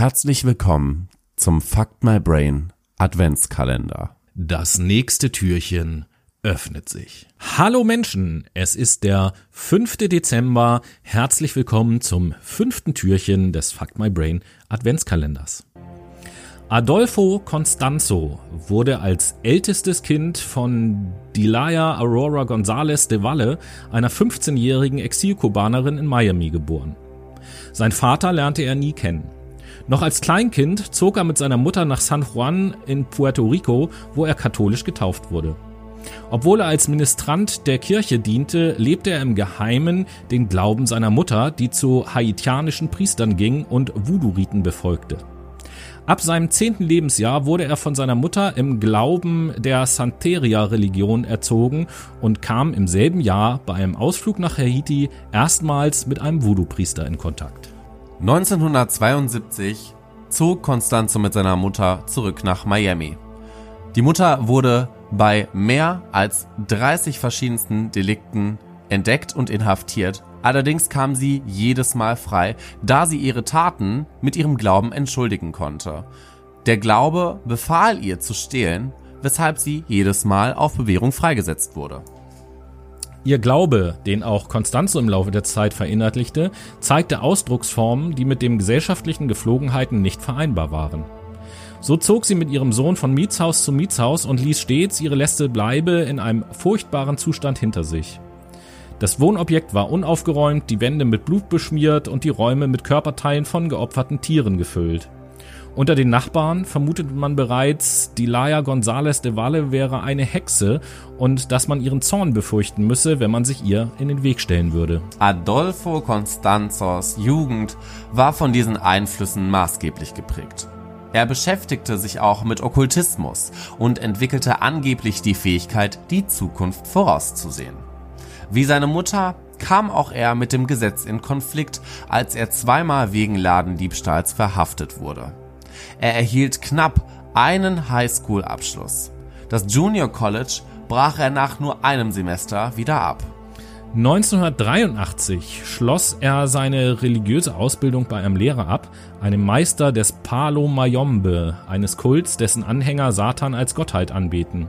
Herzlich willkommen zum Fuck My Brain Adventskalender. Das nächste Türchen öffnet sich. Hallo Menschen, es ist der 5. Dezember. Herzlich willkommen zum fünften Türchen des Fuck My Brain Adventskalenders. Adolfo Constanzo wurde als ältestes Kind von Dilaya Aurora González de Valle, einer 15-jährigen Exilkubanerin in Miami, geboren. Sein Vater lernte er nie kennen. Noch als Kleinkind zog er mit seiner Mutter nach San Juan in Puerto Rico, wo er katholisch getauft wurde. Obwohl er als Ministrant der Kirche diente, lebte er im Geheimen den Glauben seiner Mutter, die zu haitianischen Priestern ging und Voodoo-Riten befolgte. Ab seinem zehnten Lebensjahr wurde er von seiner Mutter im Glauben der Santeria-Religion erzogen und kam im selben Jahr bei einem Ausflug nach Haiti erstmals mit einem Voodoo-Priester in Kontakt. 1972 zog Constanzo mit seiner Mutter zurück nach Miami. Die Mutter wurde bei mehr als 30 verschiedensten Delikten entdeckt und inhaftiert Allerdings kam sie jedes Mal frei, da sie ihre Taten mit ihrem Glauben entschuldigen konnte. Der Glaube befahl ihr zu stehlen, weshalb sie jedes Mal auf Bewährung freigesetzt wurde. Ihr Glaube, den auch Constanzo im Laufe der Zeit verinnerlichte, zeigte Ausdrucksformen, die mit den gesellschaftlichen Geflogenheiten nicht vereinbar waren. So zog sie mit ihrem Sohn von Mietshaus zu Mietshaus und ließ stets ihre letzte Bleibe in einem furchtbaren Zustand hinter sich. Das Wohnobjekt war unaufgeräumt, die Wände mit Blut beschmiert und die Räume mit Körperteilen von geopferten Tieren gefüllt. Unter den Nachbarn vermutete man bereits, die Laia González de Valle wäre eine Hexe und dass man ihren Zorn befürchten müsse, wenn man sich ihr in den Weg stellen würde. Adolfo Constanzos Jugend war von diesen Einflüssen maßgeblich geprägt. Er beschäftigte sich auch mit Okkultismus und entwickelte angeblich die Fähigkeit, die Zukunft vorauszusehen. Wie seine Mutter kam auch er mit dem Gesetz in Konflikt, als er zweimal wegen Ladendiebstahls verhaftet wurde. Er erhielt knapp einen Highschool-Abschluss. Das Junior College brach er nach nur einem Semester wieder ab. 1983 schloss er seine religiöse Ausbildung bei einem Lehrer ab, einem Meister des Palo Mayombe, eines Kults, dessen Anhänger Satan als Gottheit anbeten.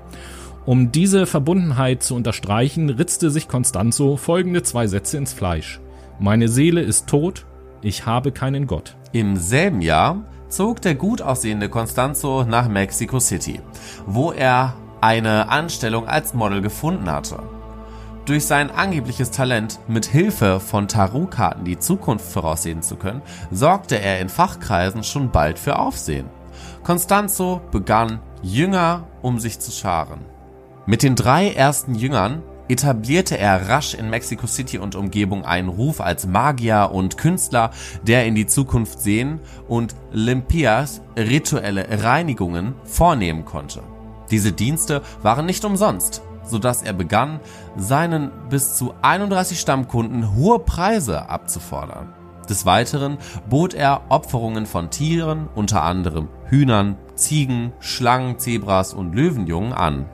Um diese Verbundenheit zu unterstreichen, ritzte sich Constanzo folgende zwei Sätze ins Fleisch. Meine Seele ist tot, ich habe keinen Gott. Im selben Jahr zog der gut aussehende Constanzo nach Mexico City, wo er eine Anstellung als Model gefunden hatte. Durch sein angebliches Talent, mit Hilfe von Tarotkarten die Zukunft voraussehen zu können, sorgte er in Fachkreisen schon bald für Aufsehen. Constanzo begann, Jünger um sich zu scharen. Mit den drei ersten Jüngern etablierte er rasch in Mexico City und Umgebung einen Ruf als Magier und Künstler, der in die Zukunft sehen und Limpias rituelle Reinigungen vornehmen konnte. Diese Dienste waren nicht umsonst, so dass er begann, seinen bis zu 31 Stammkunden hohe Preise abzufordern. Des Weiteren bot er Opferungen von Tieren, unter anderem Hühnern, Ziegen, Schlangen, Zebras und Löwenjungen an.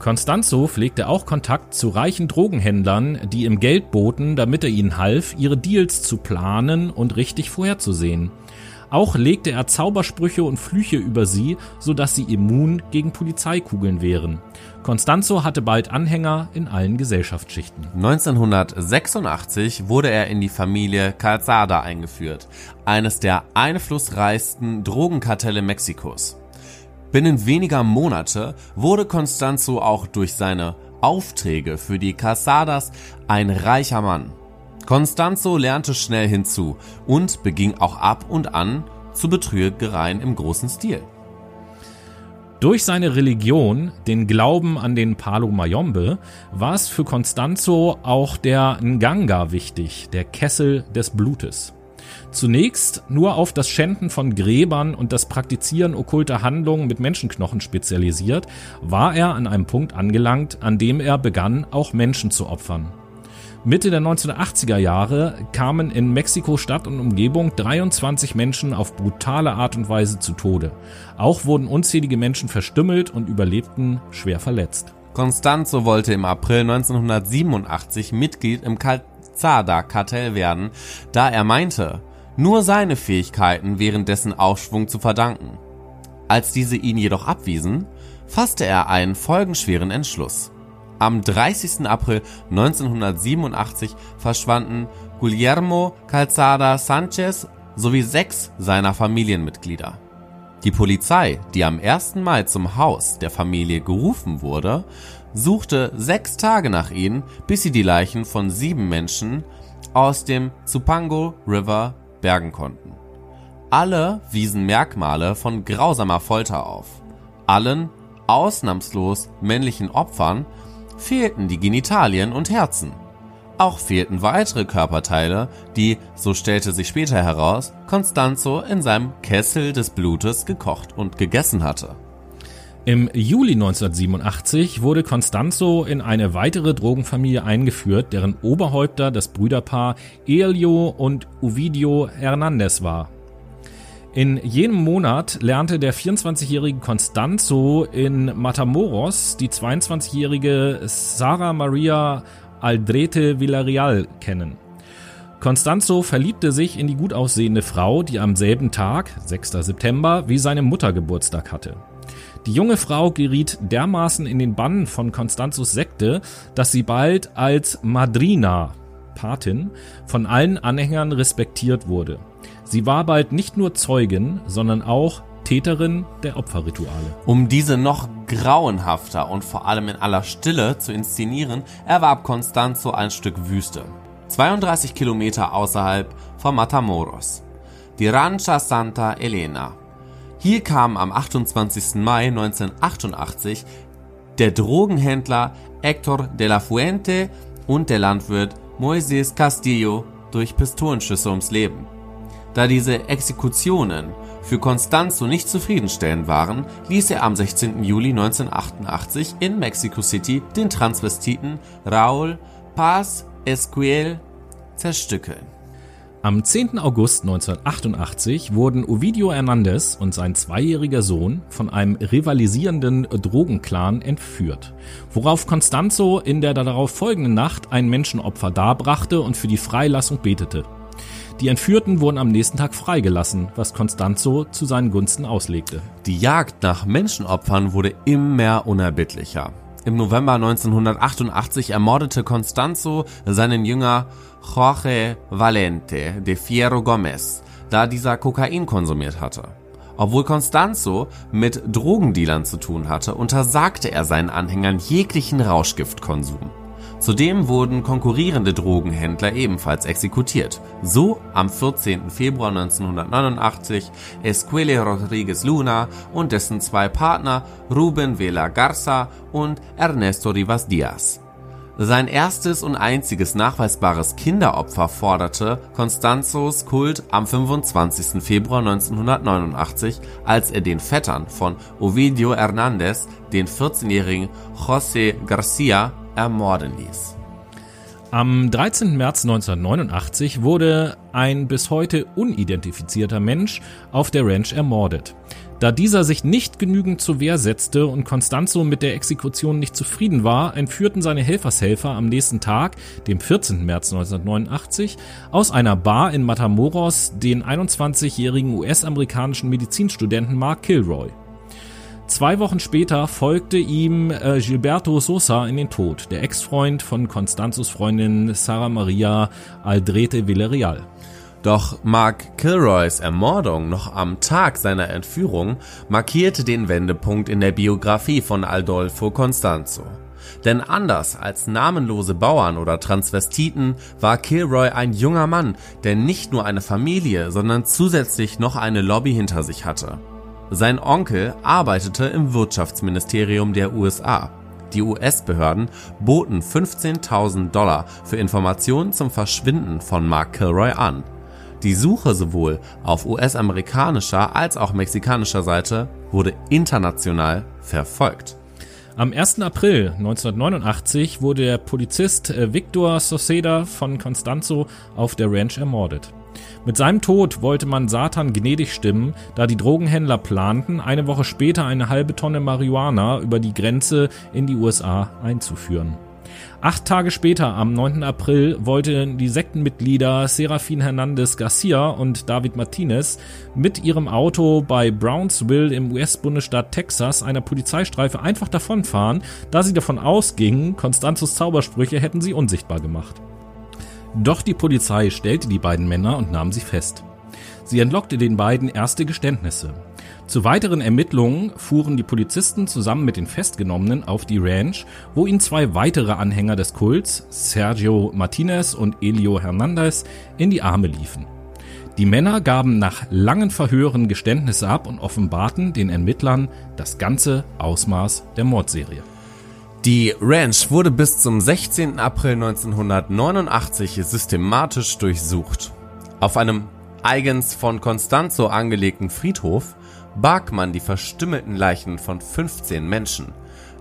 Constanzo pflegte auch Kontakt zu reichen Drogenhändlern, die ihm Geld boten, damit er ihnen half, ihre Deals zu planen und richtig vorherzusehen. Auch legte er Zaubersprüche und Flüche über sie, sodass sie immun gegen Polizeikugeln wären. Constanzo hatte bald Anhänger in allen Gesellschaftsschichten. 1986 wurde er in die Familie Calzada eingeführt, eines der einflussreichsten Drogenkartelle Mexikos. Binnen weniger Monate wurde Constanzo auch durch seine Aufträge für die Casadas ein reicher Mann. Constanzo lernte schnell hinzu und beging auch ab und an zu Betrügereien im großen Stil. Durch seine Religion, den Glauben an den Palo Mayombe, war es für Constanzo auch der Nganga wichtig, der Kessel des Blutes. Zunächst nur auf das Schänden von Gräbern und das Praktizieren okkulter Handlungen mit Menschenknochen spezialisiert, war er an einem Punkt angelangt, an dem er begann, auch Menschen zu opfern. Mitte der 1980er Jahre kamen in Mexiko-Stadt und Umgebung 23 Menschen auf brutale Art und Weise zu Tode. Auch wurden unzählige Menschen verstümmelt und überlebten schwer verletzt. Constanzo wollte im April 1987 Mitglied im Calzada-Kartell werden, da er meinte, nur seine Fähigkeiten wären dessen Aufschwung zu verdanken. Als diese ihn jedoch abwiesen, fasste er einen folgenschweren Entschluss. Am 30. April 1987 verschwanden Guillermo Calzada Sanchez sowie sechs seiner Familienmitglieder. Die Polizei, die am 1. Mai zum Haus der Familie gerufen wurde, suchte sechs Tage nach ihnen, bis sie die Leichen von sieben Menschen aus dem Zupango River bergen konnten. Alle wiesen Merkmale von grausamer Folter auf. Allen, ausnahmslos männlichen Opfern, fehlten die Genitalien und Herzen. Auch fehlten weitere Körperteile, die, so stellte sich später heraus, Constanzo in seinem Kessel des Blutes gekocht und gegessen hatte. Im Juli 1987 wurde Constanzo in eine weitere Drogenfamilie eingeführt, deren Oberhäupter das Brüderpaar Elio und Ovidio Hernandez war. In jenem Monat lernte der 24-jährige Constanzo in Matamoros die 22-jährige Sara Maria Aldrete Villarreal kennen. Constanzo verliebte sich in die gut aussehende Frau, die am selben Tag, 6. September, wie seine Mutter Geburtstag hatte. Die junge Frau geriet dermaßen in den Bann von Constanzos Sekte, dass sie bald als Madrina, Patin, von allen Anhängern respektiert wurde. Sie war bald nicht nur Zeugin, sondern auch Täterin der Opferrituale. Um diese noch grauenhafter und vor allem in aller Stille zu inszenieren, erwarb Constanzo ein Stück Wüste. 32 Kilometer außerhalb von Matamoros. Die Rancha Santa Elena. Hier kam am 28. Mai 1988 der Drogenhändler Hector de la Fuente und der Landwirt Moises Castillo durch Pistolenschüsse ums Leben. Da diese Exekutionen für Constanzo nicht zufriedenstellend waren, ließ er am 16. Juli 1988 in Mexico City den Transvestiten Raúl Paz Esquiel zerstückeln. Am 10. August 1988 wurden Ovidio Hernandez und sein zweijähriger Sohn von einem rivalisierenden Drogenclan entführt, worauf Constanzo in der darauf folgenden Nacht ein Menschenopfer darbrachte und für die Freilassung betete. Die Entführten wurden am nächsten Tag freigelassen, was Constanzo zu seinen Gunsten auslegte. Die Jagd nach Menschenopfern wurde immer unerbittlicher. Im November 1988 ermordete Constanzo seinen Jünger Jorge Valente de Fierro Gomez, da dieser Kokain konsumiert hatte. Obwohl Constanzo mit Drogendealern zu tun hatte, untersagte er seinen Anhängern jeglichen Rauschgiftkonsum. Zudem wurden konkurrierende Drogenhändler ebenfalls exekutiert. So am 14. Februar 1989 Esquile Rodriguez Luna und dessen zwei Partner Ruben Vela Garza und Ernesto Rivas Diaz. Sein erstes und einziges nachweisbares Kinderopfer forderte Constanzos Kult am 25. Februar 1989, als er den Vettern von Ovidio Hernandez, den 14-jährigen José Garcia, ermorden ließ. Am 13. März 1989 wurde ein bis heute unidentifizierter Mensch auf der Ranch ermordet. Da dieser sich nicht genügend zur Wehr setzte und Constanzo mit der Exekution nicht zufrieden war, entführten seine Helfershelfer am nächsten Tag, dem 14. März 1989, aus einer Bar in Matamoros den 21-jährigen US-amerikanischen Medizinstudenten Mark Kilroy. Zwei Wochen später folgte ihm äh, Gilberto Sosa in den Tod, der Ex-Freund von Constanzos Freundin Sara Maria Aldrete Villarreal. Doch Mark Kilroys Ermordung noch am Tag seiner Entführung markierte den Wendepunkt in der Biografie von Aldolfo Constanzo. Denn anders als namenlose Bauern oder Transvestiten war Kilroy ein junger Mann, der nicht nur eine Familie, sondern zusätzlich noch eine Lobby hinter sich hatte. Sein Onkel arbeitete im Wirtschaftsministerium der USA. Die US-Behörden boten 15.000 Dollar für Informationen zum Verschwinden von Mark Kilroy an. Die Suche sowohl auf US-amerikanischer als auch mexikanischer Seite wurde international verfolgt. Am 1. April 1989 wurde der Polizist äh, Victor Soceda von Constanzo auf der Ranch ermordet. Mit seinem Tod wollte man Satan gnädig stimmen, da die Drogenhändler planten, eine Woche später eine halbe Tonne Marihuana über die Grenze in die USA einzuführen. Acht Tage später, am 9. April, wollten die Sektenmitglieder Serafin Hernandez Garcia und David Martinez mit ihrem Auto bei Brownsville im US-Bundesstaat Texas einer Polizeistreife einfach davonfahren, da sie davon ausgingen, Constanzos Zaubersprüche hätten sie unsichtbar gemacht. Doch die Polizei stellte die beiden Männer und nahm sie fest. Sie entlockte den beiden erste Geständnisse. Zu weiteren Ermittlungen fuhren die Polizisten zusammen mit den Festgenommenen auf die Ranch, wo ihnen zwei weitere Anhänger des Kults, Sergio Martinez und Elio Hernandez, in die Arme liefen. Die Männer gaben nach langen Verhören Geständnisse ab und offenbarten den Ermittlern das ganze Ausmaß der Mordserie. Die Ranch wurde bis zum 16. April 1989 systematisch durchsucht. Auf einem eigens von Constanzo angelegten Friedhof barg man die verstümmelten Leichen von 15 Menschen,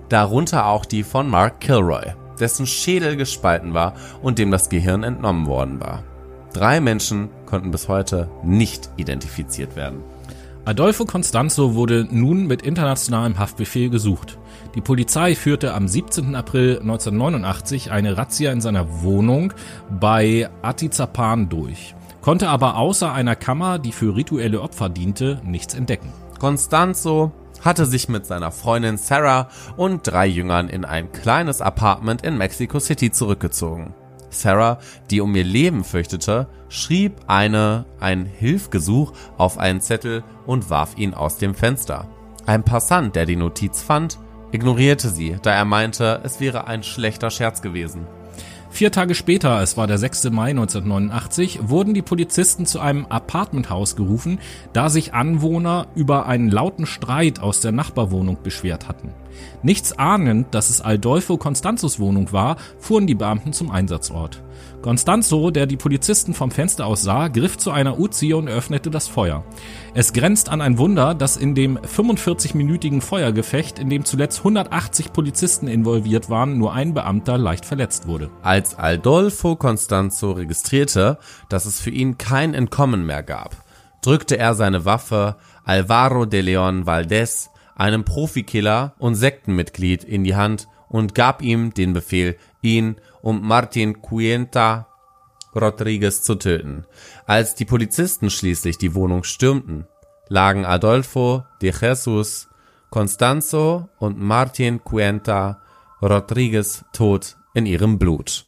darunter auch die von Mark Kilroy, dessen Schädel gespalten war und dem das Gehirn entnommen worden war. Drei Menschen konnten bis heute nicht identifiziert werden. Adolfo Constanzo wurde nun mit internationalem Haftbefehl gesucht. Die Polizei führte am 17. April 1989 eine Razzia in seiner Wohnung bei Atizapan durch konnte aber außer einer Kammer, die für rituelle Opfer diente, nichts entdecken. Constanzo hatte sich mit seiner Freundin Sarah und drei Jüngern in ein kleines Apartment in Mexico City zurückgezogen. Sarah, die um ihr Leben fürchtete, schrieb eine ein Hilfgesuch auf einen Zettel und warf ihn aus dem Fenster. Ein Passant, der die Notiz fand, ignorierte sie, da er meinte, es wäre ein schlechter Scherz gewesen. Vier Tage später, es war der 6. Mai 1989, wurden die Polizisten zu einem Apartmenthaus gerufen, da sich Anwohner über einen lauten Streit aus der Nachbarwohnung beschwert hatten. Nichts ahnend, dass es Aldolfo Constanzos Wohnung war, fuhren die Beamten zum Einsatzort. Constanzo, der die Polizisten vom Fenster aus sah, griff zu einer Uzi und öffnete das Feuer. Es grenzt an ein Wunder, dass in dem 45-minütigen Feuergefecht, in dem zuletzt 180 Polizisten involviert waren, nur ein Beamter leicht verletzt wurde. Als Aldolfo Constanzo registrierte, dass es für ihn kein Entkommen mehr gab, drückte er seine Waffe Alvaro de Leon Valdez, einem Profikiller und Sektenmitglied, in die Hand und gab ihm den Befehl, ihn und Martin Cuenta Rodriguez zu töten. Als die Polizisten schließlich die Wohnung stürmten, lagen Adolfo de Jesus, Constanzo und Martin Cuenta Rodriguez tot in ihrem Blut.